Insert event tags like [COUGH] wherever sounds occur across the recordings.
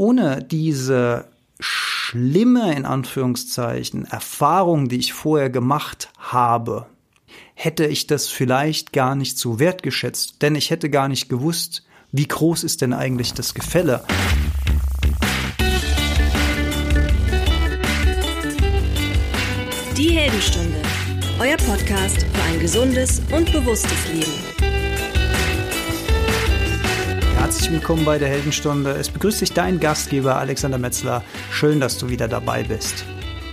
ohne diese schlimme, in Anführungszeichen, Erfahrung, die ich vorher gemacht habe, hätte ich das vielleicht gar nicht so wertgeschätzt, denn ich hätte gar nicht gewusst, wie groß ist denn eigentlich das Gefälle. Die Heldenstunde, euer Podcast für ein gesundes und bewusstes Leben. Herzlich willkommen bei der Heldenstunde. Es begrüßt dich dein Gastgeber Alexander Metzler. Schön, dass du wieder dabei bist.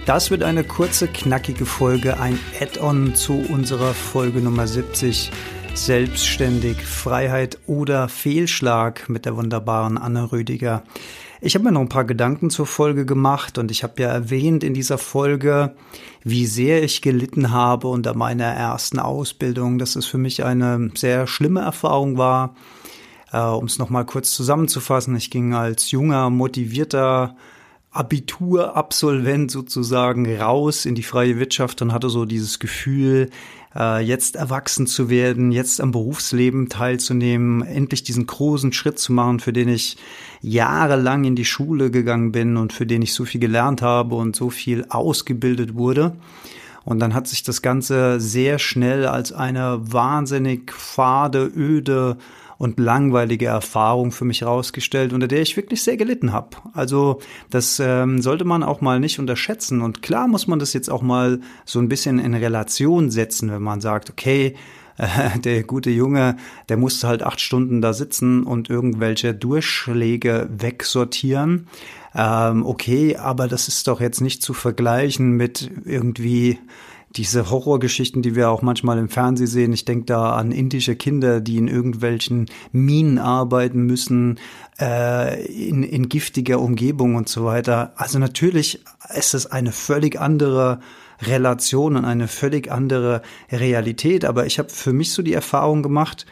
Das wird eine kurze, knackige Folge, ein Add-on zu unserer Folge Nummer 70. Selbstständig, Freiheit oder Fehlschlag mit der wunderbaren Anne Rüdiger. Ich habe mir noch ein paar Gedanken zur Folge gemacht und ich habe ja erwähnt in dieser Folge, wie sehr ich gelitten habe unter meiner ersten Ausbildung, dass es für mich eine sehr schlimme Erfahrung war. Äh, um es nochmal kurz zusammenzufassen, ich ging als junger, motivierter Abiturabsolvent sozusagen raus in die freie Wirtschaft und hatte so dieses Gefühl, äh, jetzt erwachsen zu werden, jetzt am Berufsleben teilzunehmen, endlich diesen großen Schritt zu machen, für den ich jahrelang in die Schule gegangen bin und für den ich so viel gelernt habe und so viel ausgebildet wurde. Und dann hat sich das Ganze sehr schnell als eine wahnsinnig fade, öde und langweilige Erfahrung für mich herausgestellt, unter der ich wirklich sehr gelitten habe. Also das ähm, sollte man auch mal nicht unterschätzen. Und klar muss man das jetzt auch mal so ein bisschen in Relation setzen, wenn man sagt, okay, [LAUGHS] der gute Junge, der musste halt acht Stunden da sitzen und irgendwelche Durchschläge wegsortieren. Ähm, okay, aber das ist doch jetzt nicht zu vergleichen mit irgendwie diese Horrorgeschichten, die wir auch manchmal im Fernsehen sehen. Ich denke da an indische Kinder, die in irgendwelchen Minen arbeiten müssen, äh, in, in giftiger Umgebung und so weiter. Also natürlich ist es eine völlig andere Relation und eine völlig andere Realität. Aber ich habe für mich so die Erfahrung gemacht,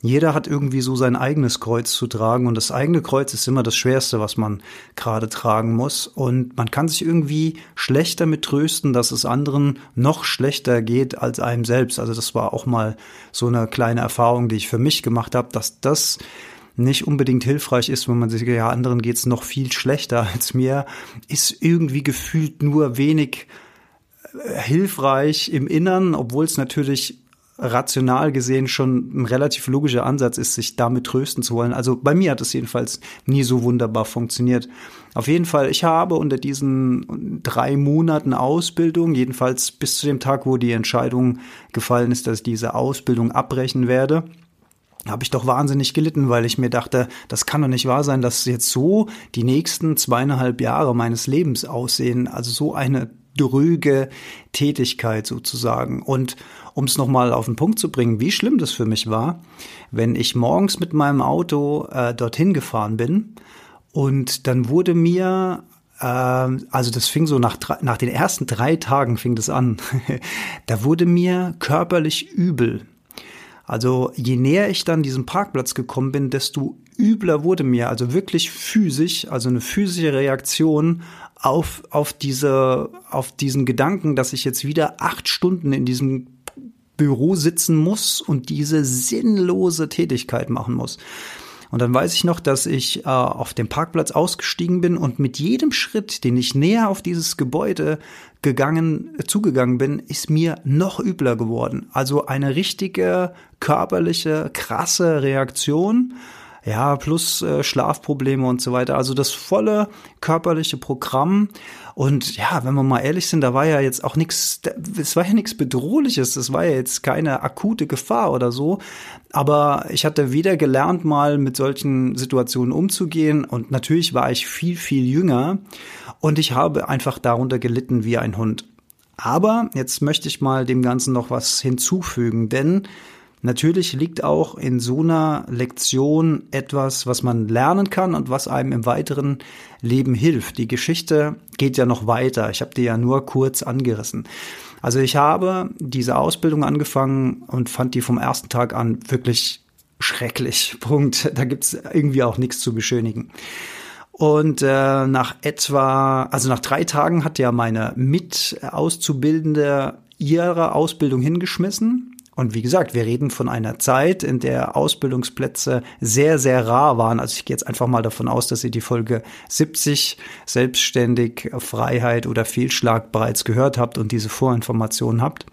jeder hat irgendwie so sein eigenes Kreuz zu tragen und das eigene Kreuz ist immer das Schwerste, was man gerade tragen muss. Und man kann sich irgendwie schlecht damit trösten, dass es anderen noch schlechter geht als einem selbst. Also das war auch mal so eine kleine Erfahrung, die ich für mich gemacht habe, dass das nicht unbedingt hilfreich ist, wenn man sich, ja, anderen geht's noch viel schlechter [LAUGHS] als mir, ist irgendwie gefühlt nur wenig äh, hilfreich im Innern, obwohl es natürlich rational gesehen schon ein relativ logischer Ansatz ist, sich damit trösten zu wollen. Also bei mir hat es jedenfalls nie so wunderbar funktioniert. Auf jeden Fall, ich habe unter diesen drei Monaten Ausbildung, jedenfalls bis zu dem Tag, wo die Entscheidung gefallen ist, dass ich diese Ausbildung abbrechen werde, habe ich doch wahnsinnig gelitten, weil ich mir dachte, das kann doch nicht wahr sein, dass jetzt so die nächsten zweieinhalb Jahre meines Lebens aussehen. Also so eine dröge Tätigkeit sozusagen. Und um es nochmal auf den Punkt zu bringen, wie schlimm das für mich war, wenn ich morgens mit meinem Auto äh, dorthin gefahren bin und dann wurde mir äh, also das fing so nach, nach den ersten drei Tagen fing das an. [LAUGHS] da wurde mir körperlich übel. Also je näher ich dann diesem Parkplatz gekommen bin, desto übler wurde mir, also wirklich physisch, also eine physische Reaktion auf, auf diese, auf diesen Gedanken, dass ich jetzt wieder acht Stunden in diesem Büro sitzen muss und diese sinnlose Tätigkeit machen muss. Und dann weiß ich noch, dass ich äh, auf dem Parkplatz ausgestiegen bin und mit jedem Schritt, den ich näher auf dieses Gebäude gegangen, zugegangen bin, ist mir noch übler geworden. Also eine richtige körperliche, krasse Reaktion ja, plus äh, Schlafprobleme und so weiter. Also das volle körperliche Programm. Und ja, wenn wir mal ehrlich sind, da war ja jetzt auch nichts, es war ja nichts Bedrohliches, es war ja jetzt keine akute Gefahr oder so. Aber ich hatte wieder gelernt, mal mit solchen Situationen umzugehen. Und natürlich war ich viel, viel jünger. Und ich habe einfach darunter gelitten wie ein Hund. Aber jetzt möchte ich mal dem Ganzen noch was hinzufügen, denn Natürlich liegt auch in so einer Lektion etwas, was man lernen kann und was einem im weiteren Leben hilft. Die Geschichte geht ja noch weiter. Ich habe die ja nur kurz angerissen. Also ich habe diese Ausbildung angefangen und fand die vom ersten Tag an wirklich schrecklich. [LAUGHS] Punkt. Da gibt's irgendwie auch nichts zu beschönigen. Und äh, nach etwa, also nach drei Tagen hat ja meine Mitauszubildende ihre Ausbildung hingeschmissen Und wie gesagt, wir reden von einer Zeit, in der Ausbildungsplätze sehr, sehr rar waren. Also ich gehe jetzt einfach mal davon aus, dass ihr die Folge 70 Selbstständig, Freiheit oder Fehlschlag bereits gehört habt und diese Vorinformationen habt.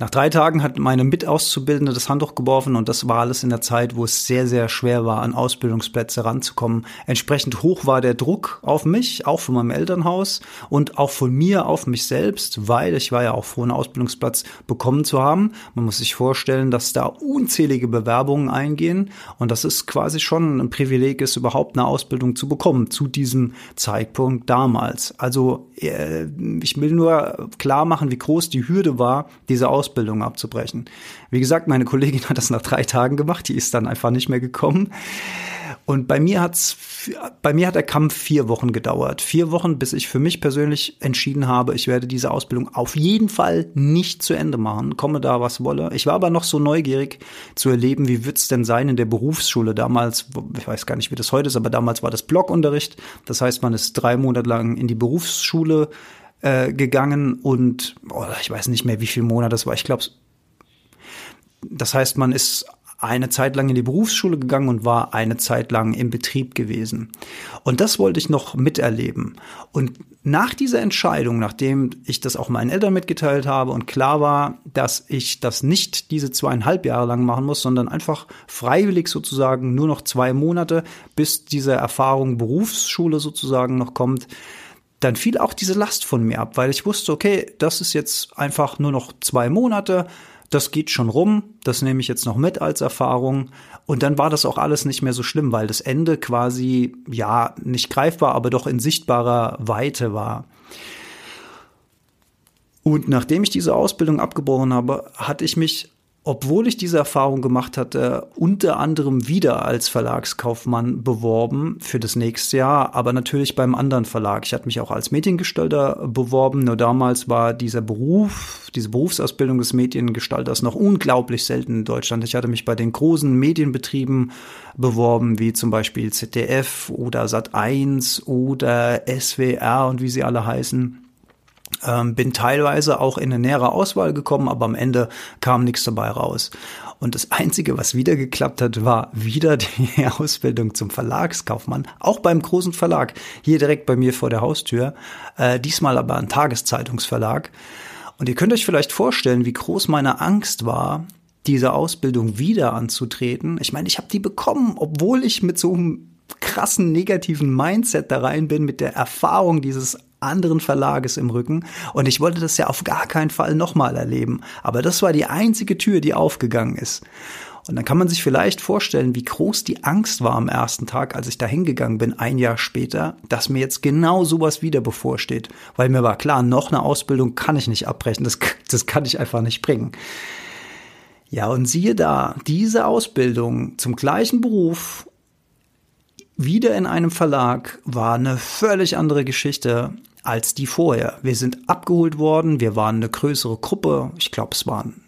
Nach drei Tagen hat meine Mitauszubildende das Handtuch geworfen und das war alles in der Zeit, wo es sehr, sehr schwer war, an Ausbildungsplätze ranzukommen. Entsprechend hoch war der Druck auf mich, auch von meinem Elternhaus und auch von mir auf mich selbst, weil ich war ja auch froh, einen Ausbildungsplatz bekommen zu haben. Man muss sich vorstellen, dass da unzählige Bewerbungen eingehen und das ist quasi schon ein Privileg ist, überhaupt eine Ausbildung zu bekommen zu diesem Zeitpunkt damals. Also äh, ich will nur klar machen, wie groß die Hürde war, diese Ausbildung Ausbildung abzubrechen. Wie gesagt, meine Kollegin hat das nach drei Tagen gemacht, die ist dann einfach nicht mehr gekommen. Und bei mir hat's, bei mir hat der Kampf vier Wochen gedauert. Vier Wochen, bis ich für mich persönlich entschieden habe, ich werde diese Ausbildung auf jeden Fall nicht zu Ende machen, komme da was wolle. Ich war aber noch so neugierig zu erleben, wie wird's denn sein in der Berufsschule damals, ich weiß gar nicht, wie das heute ist, aber damals war das Blockunterricht. Das heißt, man ist drei Monate lang in die Berufsschule äh, gegangen und oh, ich weiß nicht mehr, wie viel Monate das war. Ich glaube, das heißt, man ist eine Zeit lang in die Berufsschule gegangen und war eine Zeit lang im Betrieb gewesen. Und das wollte ich noch miterleben. Und nach dieser Entscheidung, nachdem ich das auch meinen Eltern mitgeteilt habe und klar war, dass ich das nicht diese zweieinhalb Jahre lang machen muss, sondern einfach freiwillig sozusagen nur noch zwei Monate, bis diese Erfahrung Berufsschule sozusagen noch kommt, dann fiel auch diese Last von mir ab, weil ich wusste, okay, das ist jetzt einfach nur noch zwei Monate, das geht schon rum, das nehme ich jetzt noch mit als Erfahrung. Und dann war das auch alles nicht mehr so schlimm, weil das Ende quasi, ja, nicht greifbar, aber doch in sichtbarer Weite war. Und nachdem ich diese Ausbildung abgebrochen habe, hatte ich mich obwohl ich diese Erfahrung gemacht hatte, unter anderem wieder als Verlagskaufmann beworben für das nächste Jahr, aber natürlich beim anderen Verlag. Ich hatte mich auch als Mediengestalter beworben, nur damals war dieser Beruf, diese Berufsausbildung des Mediengestalters noch unglaublich selten in Deutschland. Ich hatte mich bei den großen Medienbetrieben beworben, wie zum Beispiel ZDF oder Sat1 oder SWR und wie sie alle heißen. Ähm, bin teilweise auch in eine nähere Auswahl gekommen, aber am Ende kam nichts dabei raus. Und das Einzige, was wieder geklappt hat, war wieder die [LAUGHS] Ausbildung zum Verlagskaufmann, auch beim großen Verlag, hier direkt bei mir vor der Haustür, äh, diesmal aber ein Tageszeitungsverlag. Und ihr könnt euch vielleicht vorstellen, wie groß meine Angst war, diese Ausbildung wieder anzutreten. Ich meine, ich habe die bekommen, obwohl ich mit so einem krassen negativen Mindset da rein bin, mit der Erfahrung dieses anderen Verlages im Rücken und ich wollte das ja auf gar keinen Fall nochmal erleben. Aber das war die einzige Tür, die aufgegangen ist. Und dann kann man sich vielleicht vorstellen, wie groß die Angst war am ersten Tag, als ich da hingegangen bin, ein Jahr später, dass mir jetzt genau sowas wieder bevorsteht. Weil mir war klar, noch eine Ausbildung kann ich nicht abbrechen, das, [LAUGHS] das kann ich einfach nicht bringen. Ja, und siehe da, diese Ausbildung zum gleichen Beruf wieder in einem Verlag war eine völlig andere Geschichte als die vorher. Wir sind abgeholt worden, wir waren eine größere Gruppe, ich glaube es waren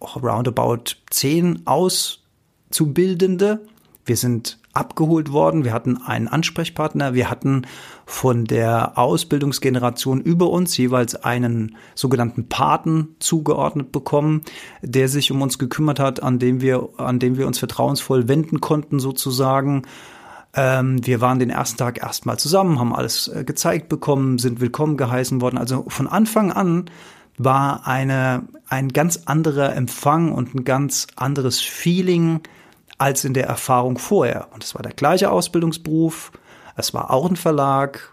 roundabout zehn Auszubildende. Wir sind abgeholt worden, wir hatten einen Ansprechpartner, wir hatten von der Ausbildungsgeneration über uns jeweils einen sogenannten Paten zugeordnet bekommen, der sich um uns gekümmert hat, an dem wir, an dem wir uns vertrauensvoll wenden konnten sozusagen ähm, wir waren den ersten Tag erstmal zusammen, haben alles äh, gezeigt bekommen, sind willkommen geheißen worden. Also von Anfang an war eine, ein ganz anderer Empfang und ein ganz anderes Feeling als in der Erfahrung vorher. Und es war der gleiche Ausbildungsberuf, es war auch ein Verlag.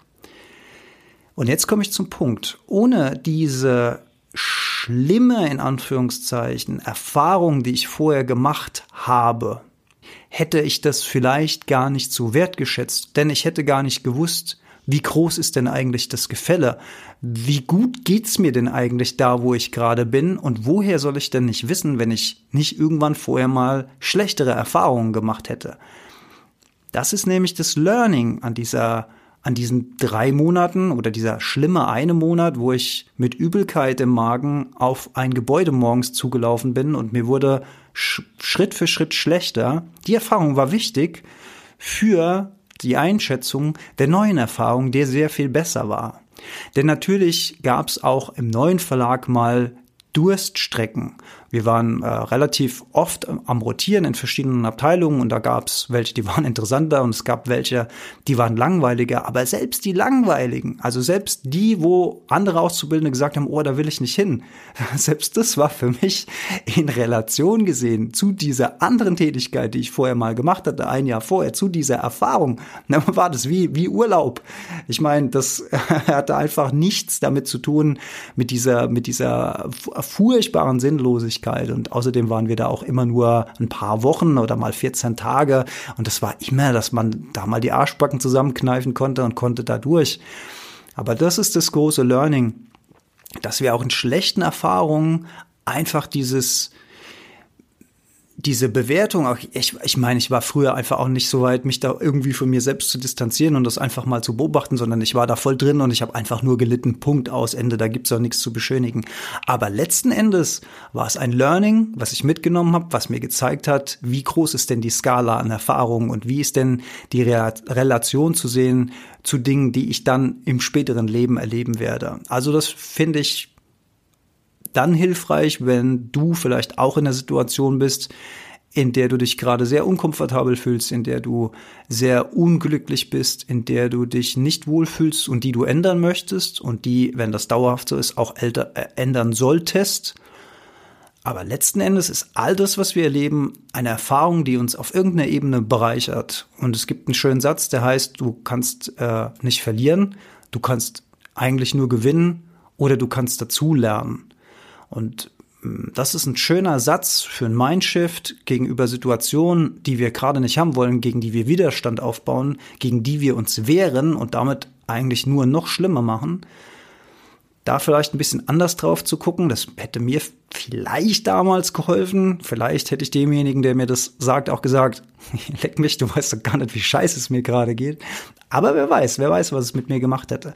Und jetzt komme ich zum Punkt. Ohne diese schlimme, in Anführungszeichen, Erfahrung, die ich vorher gemacht habe, hätte ich das vielleicht gar nicht so wertgeschätzt, denn ich hätte gar nicht gewusst, wie groß ist denn eigentlich das Gefälle? Wie gut geht's mir denn eigentlich da, wo ich gerade bin? Und woher soll ich denn nicht wissen, wenn ich nicht irgendwann vorher mal schlechtere Erfahrungen gemacht hätte? Das ist nämlich das Learning an dieser an diesen drei Monaten oder dieser schlimme eine Monat, wo ich mit Übelkeit im Magen auf ein Gebäude morgens zugelaufen bin und mir wurde Schritt für Schritt schlechter. Die Erfahrung war wichtig für die Einschätzung der neuen Erfahrung, der sehr viel besser war. Denn natürlich gab es auch im neuen Verlag mal Durststrecken. Wir waren äh, relativ oft am Rotieren in verschiedenen Abteilungen und da gab es welche, die [LAUGHS] waren interessanter und es gab welche, die waren langweiliger. Aber selbst die langweiligen, also selbst die, wo andere Auszubildende gesagt haben, oh, da will ich nicht hin, [LAUGHS] selbst das war für mich in Relation gesehen zu dieser anderen Tätigkeit, die ich vorher mal gemacht hatte, ein Jahr vorher, zu dieser Erfahrung, [LAUGHS] dann war das wie, wie Urlaub. Ich meine, das hatte einfach nichts damit zu tun, mit dieser, mit dieser furchtbaren Sinnlosigkeit. Und außerdem waren wir da auch immer nur ein paar Wochen oder mal 14 Tage. Und das war immer, dass man da mal die Arschbacken zusammenkneifen konnte und konnte da durch. Aber das ist das große Learning, dass wir auch in schlechten Erfahrungen einfach dieses, diese Bewertung, auch ich, ich meine, ich war früher einfach auch nicht so weit, mich da irgendwie von mir selbst zu distanzieren und das einfach mal zu beobachten, sondern ich war da voll drin und ich habe einfach nur gelitten, Punkt aus, Ende, da gibt's auch nichts zu beschönigen. Aber letzten Endes war es ein Learning, was ich mitgenommen habe, was mir gezeigt hat, wie groß ist denn die Skala an Erfahrungen und wie ist denn die Re Relation zu sehen zu Dingen, die ich dann im späteren Leben erleben werde. Also das finde ich dann hilfreich, wenn du vielleicht auch in der Situation bist, in der du dich gerade sehr unkomfortabel fühlst, in der du sehr unglücklich bist, in der du dich nicht wohlfühlst und die du ändern möchtest und die, wenn das dauerhaft so ist, auch älter, äh, ändern solltest. Aber letzten Endes ist all das, was wir erleben, eine Erfahrung, die uns auf irgendeiner Ebene bereichert. Und es gibt einen schönen Satz, der heißt, du kannst äh, nicht verlieren, du kannst eigentlich nur gewinnen oder du kannst dazulernen. Und mm, das ist ein schöner Satz für ein Mindshift gegenüber Situationen, die wir gerade nicht haben wollen, gegen die wir Widerstand aufbauen, gegen die wir uns wehren und damit eigentlich nur noch schlimmer machen. Da vielleicht ein bisschen anders drauf zu gucken, das hätte mir vielleicht damals geholfen. Vielleicht hätte ich demjenigen, der mir das sagt, auch gesagt, [LAUGHS] leck mich, du weißt doch gar nicht, wie scheiße es mir gerade geht. Aber wer weiß, wer weiß, was es mit mir gemacht hätte.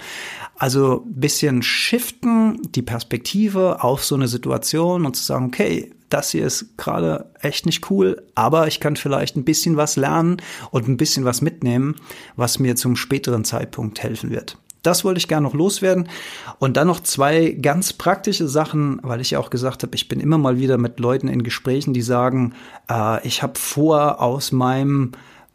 Also bisschen shiften, die Perspektive auf so eine Situation und zu sagen, okay, das hier ist gerade echt nicht cool, aber ich kann vielleicht ein bisschen was lernen und ein bisschen was mitnehmen, was mir zum späteren Zeitpunkt helfen wird. Das wollte ich gerne noch loswerden. Und dann noch zwei ganz praktische Sachen, weil ich ja auch gesagt habe, ich bin immer mal wieder mit Leuten in Gesprächen, die sagen, äh, ich habe vor, aus meinem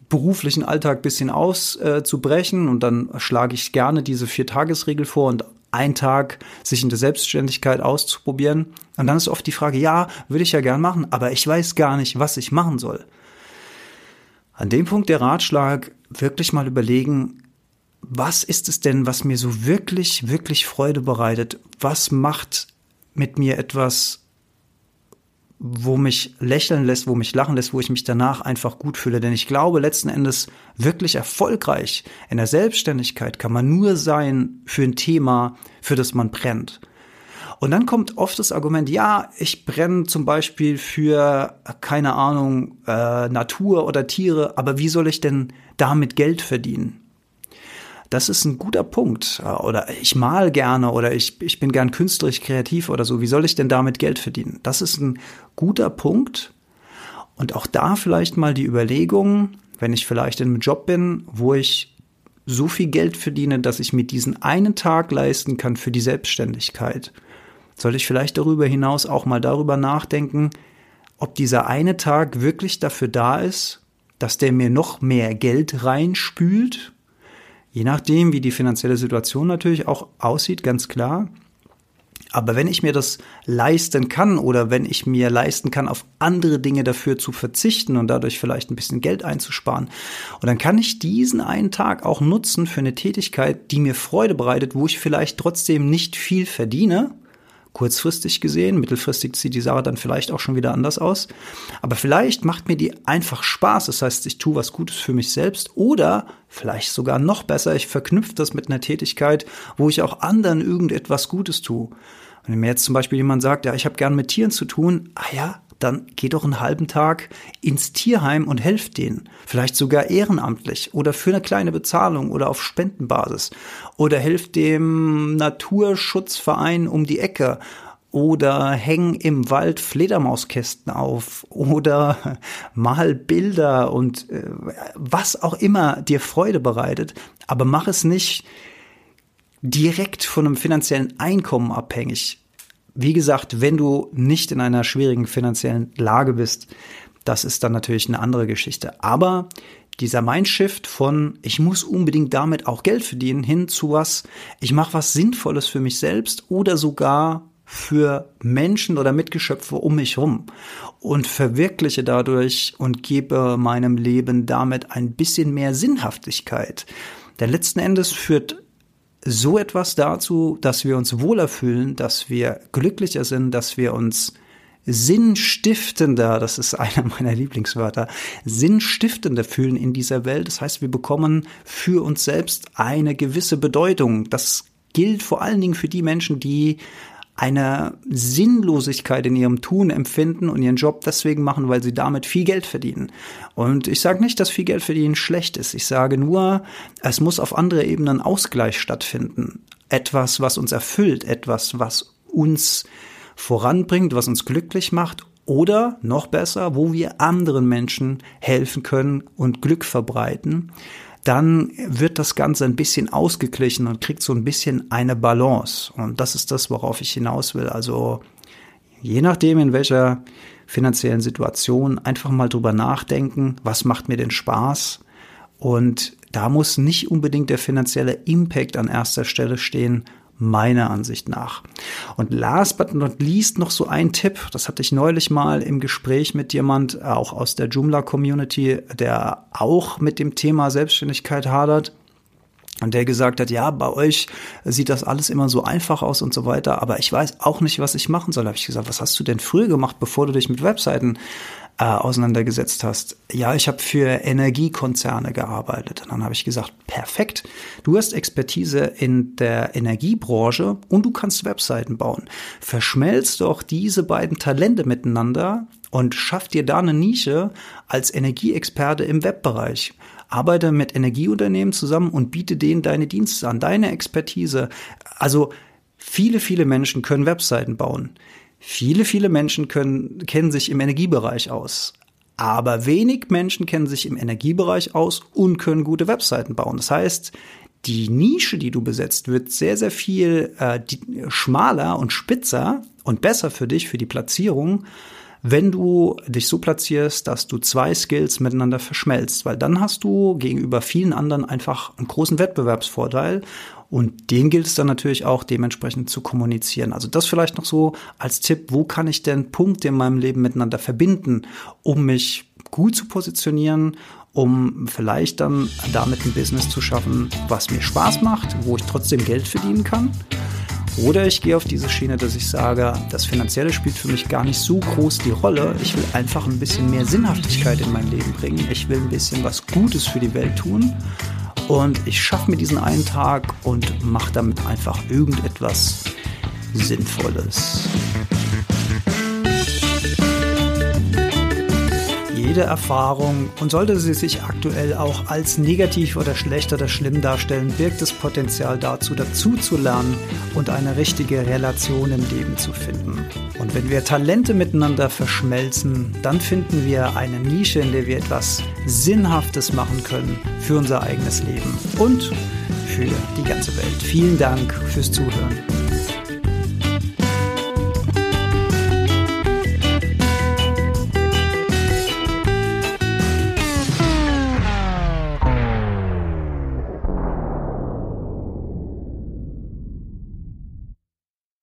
beruflichen Alltag bisschen auszubrechen äh, und dann schlage ich gerne diese Vier-Tages-Regel vor und ein Tag sich in der Selbstständigkeit auszuprobieren. Und dann ist oft die Frage, ja, würde ich ja gern machen, aber ich weiß gar nicht, was ich machen soll. An dem Punkt der Ratschlag, wirklich mal überlegen, was ist es denn, was mir so wirklich, wirklich Freude bereitet? Was macht mit mir etwas wo mich lächeln lässt, wo mich lachen lässt, wo ich mich danach einfach gut fühle. Denn ich glaube, letzten Endes wirklich erfolgreich in der Selbstständigkeit kann man nur sein für ein Thema, für das man brennt. Und dann kommt oft das Argument, ja, ich brenne zum Beispiel für, keine Ahnung, äh, Natur oder Tiere, aber wie soll ich denn damit Geld verdienen? Das ist ein guter Punkt. Oder ich mal gerne oder ich, ich bin gern künstlerisch kreativ oder so. Wie soll ich denn damit Geld verdienen? Das ist ein guter Punkt. Und auch da vielleicht mal die Überlegung, wenn ich vielleicht in einem Job bin, wo ich so viel Geld verdiene, dass ich mir diesen einen Tag leisten kann für die Selbstständigkeit, soll ich vielleicht darüber hinaus auch mal darüber nachdenken, ob dieser eine Tag wirklich dafür da ist, dass der mir noch mehr Geld reinspült Je nachdem, wie die finanzielle Situation natürlich auch aussieht, ganz klar. Aber wenn ich mir das leisten kann oder wenn ich mir leisten kann, auf andere Dinge dafür zu verzichten und dadurch vielleicht ein bisschen Geld einzusparen, und dann kann ich diesen einen Tag auch nutzen für eine Tätigkeit, die mir Freude bereitet, wo ich vielleicht trotzdem nicht viel verdiene, kurzfristig gesehen. Mittelfristig sieht die Sache dann vielleicht auch schon wieder anders aus. Aber vielleicht macht mir die einfach Spaß. Das heißt, ich tue was Gutes für mich selbst oder vielleicht sogar noch besser, ich verknüpfe das mit einer Tätigkeit, wo ich auch anderen irgendetwas Gutes tue. Wenn mir jetzt zum Beispiel jemand sagt, ja, ich habe gern mit Tieren zu tun, ah ja, dann geh doch einen halben Tag ins Tierheim und helft denen. Vielleicht sogar ehrenamtlich oder für eine kleine Bezahlung oder auf Spendenbasis. Oder helft dem Naturschutzverein um die Ecke oder häng im Wald Fledermauskästen auf oder [LAUGHS] mal Bilder und äh, was auch immer dir Freude bereitet, aber mach es nicht direkt von einem finanziellen Einkommen abhängig wie gesagt, wenn du nicht in einer schwierigen finanziellen Lage bist, das ist dann natürlich eine andere Geschichte. Aber dieser Mindshift von, ich muss unbedingt damit auch Geld verdienen, hin zu was, ich mache was Sinnvolles für mich selbst oder sogar für Menschen oder Mitgeschöpfe um mich herum und verwirkliche dadurch und gebe meinem Leben damit ein bisschen mehr Sinnhaftigkeit. Denn letzten Endes führt so etwas dazu, dass wir uns wohler fühlen, dass wir glücklicher sind, dass wir uns sinnstiftender, das ist [LAUGHS] einer meiner Lieblingswörter, sinnstiftender fühlen in dieser Welt. Das heißt, wir bekommen für uns selbst eine gewisse Bedeutung. Das gilt vor allen Dingen für die Menschen, die eine Sinnlosigkeit in ihrem Tun empfinden und ihren Job deswegen machen, weil sie damit viel Geld verdienen. Und ich sage nicht, dass viel Geld verdienen schlecht ist. Ich sage nur, es muss auf andere Ebenen Ausgleich stattfinden. Etwas, was uns erfüllt, etwas, was uns voranbringt, was uns glücklich macht oder noch besser, wo wir anderen Menschen helfen können und Glück verbreiten, dann wird das Ganze ein bisschen ausgeglichen und kriegt so ein bisschen eine Balance. Und das ist das, worauf ich hinaus will. Also je nachdem, in welcher finanziellen Situation, einfach mal drüber nachdenken, was macht mir denn Spaß? Und da muss nicht unbedingt der finanzielle Impact an erster Stelle stehen, meiner Ansicht nach. Und last but not least noch so ein Tipp, das hatte ich neulich mal im Gespräch mit jemand, auch aus der Joomla-Community, der auch mit dem Thema Selbstständigkeit hadert. Und der gesagt hat, ja, bei euch sieht das alles immer so einfach aus und so weiter, aber ich weiß auch nicht, was ich machen soll. Habe ich gesagt, was hast du denn früher gemacht, bevor du dich mit Webseiten äh, auseinandergesetzt hast. Ja, ich habe für Energiekonzerne gearbeitet. Und dann habe ich gesagt, perfekt, du hast Expertise in der Energiebranche und du kannst Webseiten bauen. Verschmelzt doch diese beiden Talente miteinander und schaff dir da eine Nische als Energieexperte im Webbereich. Arbeite mit Energieunternehmen zusammen und biete denen deine Dienste an, deine Expertise. Also viele, viele Menschen können Webseiten bauen. Viele, viele Menschen können, kennen sich im Energiebereich aus. Aber wenig Menschen kennen sich im Energiebereich aus und können gute Webseiten bauen. Das heißt, die Nische, die du besetzt, wird sehr, sehr viel äh, die, schmaler und spitzer und besser für dich, für die Platzierung, wenn du dich so platzierst, dass du zwei Skills miteinander verschmelzt, weil dann hast du gegenüber vielen anderen einfach einen großen Wettbewerbsvorteil und den gilt es dann natürlich auch dementsprechend zu kommunizieren. Also das vielleicht noch so als Tipp, wo kann ich denn Punkte in meinem Leben miteinander verbinden, um mich gut zu positionieren, um vielleicht dann damit ein Business zu schaffen, was mir Spaß macht, wo ich trotzdem Geld verdienen kann. Oder ich gehe auf diese Schiene, dass ich sage, das Finanzielle spielt für mich gar nicht so groß die Rolle. Ich will einfach ein bisschen mehr Sinnhaftigkeit in mein Leben bringen. Ich will ein bisschen was Gutes für die Welt tun. Und ich schaffe mir diesen einen Tag und mache damit einfach irgendetwas Sinnvolles. Jede Erfahrung und sollte sie sich aktuell auch als negativ oder schlecht oder schlimm darstellen, birgt das Potenzial dazu, dazu zu lernen und eine richtige Relation im Leben zu finden. Und wenn wir Talente miteinander verschmelzen, dann finden wir eine Nische, in der wir etwas Sinnhaftes machen können für unser eigenes Leben und für die ganze Welt. Vielen Dank fürs Zuhören.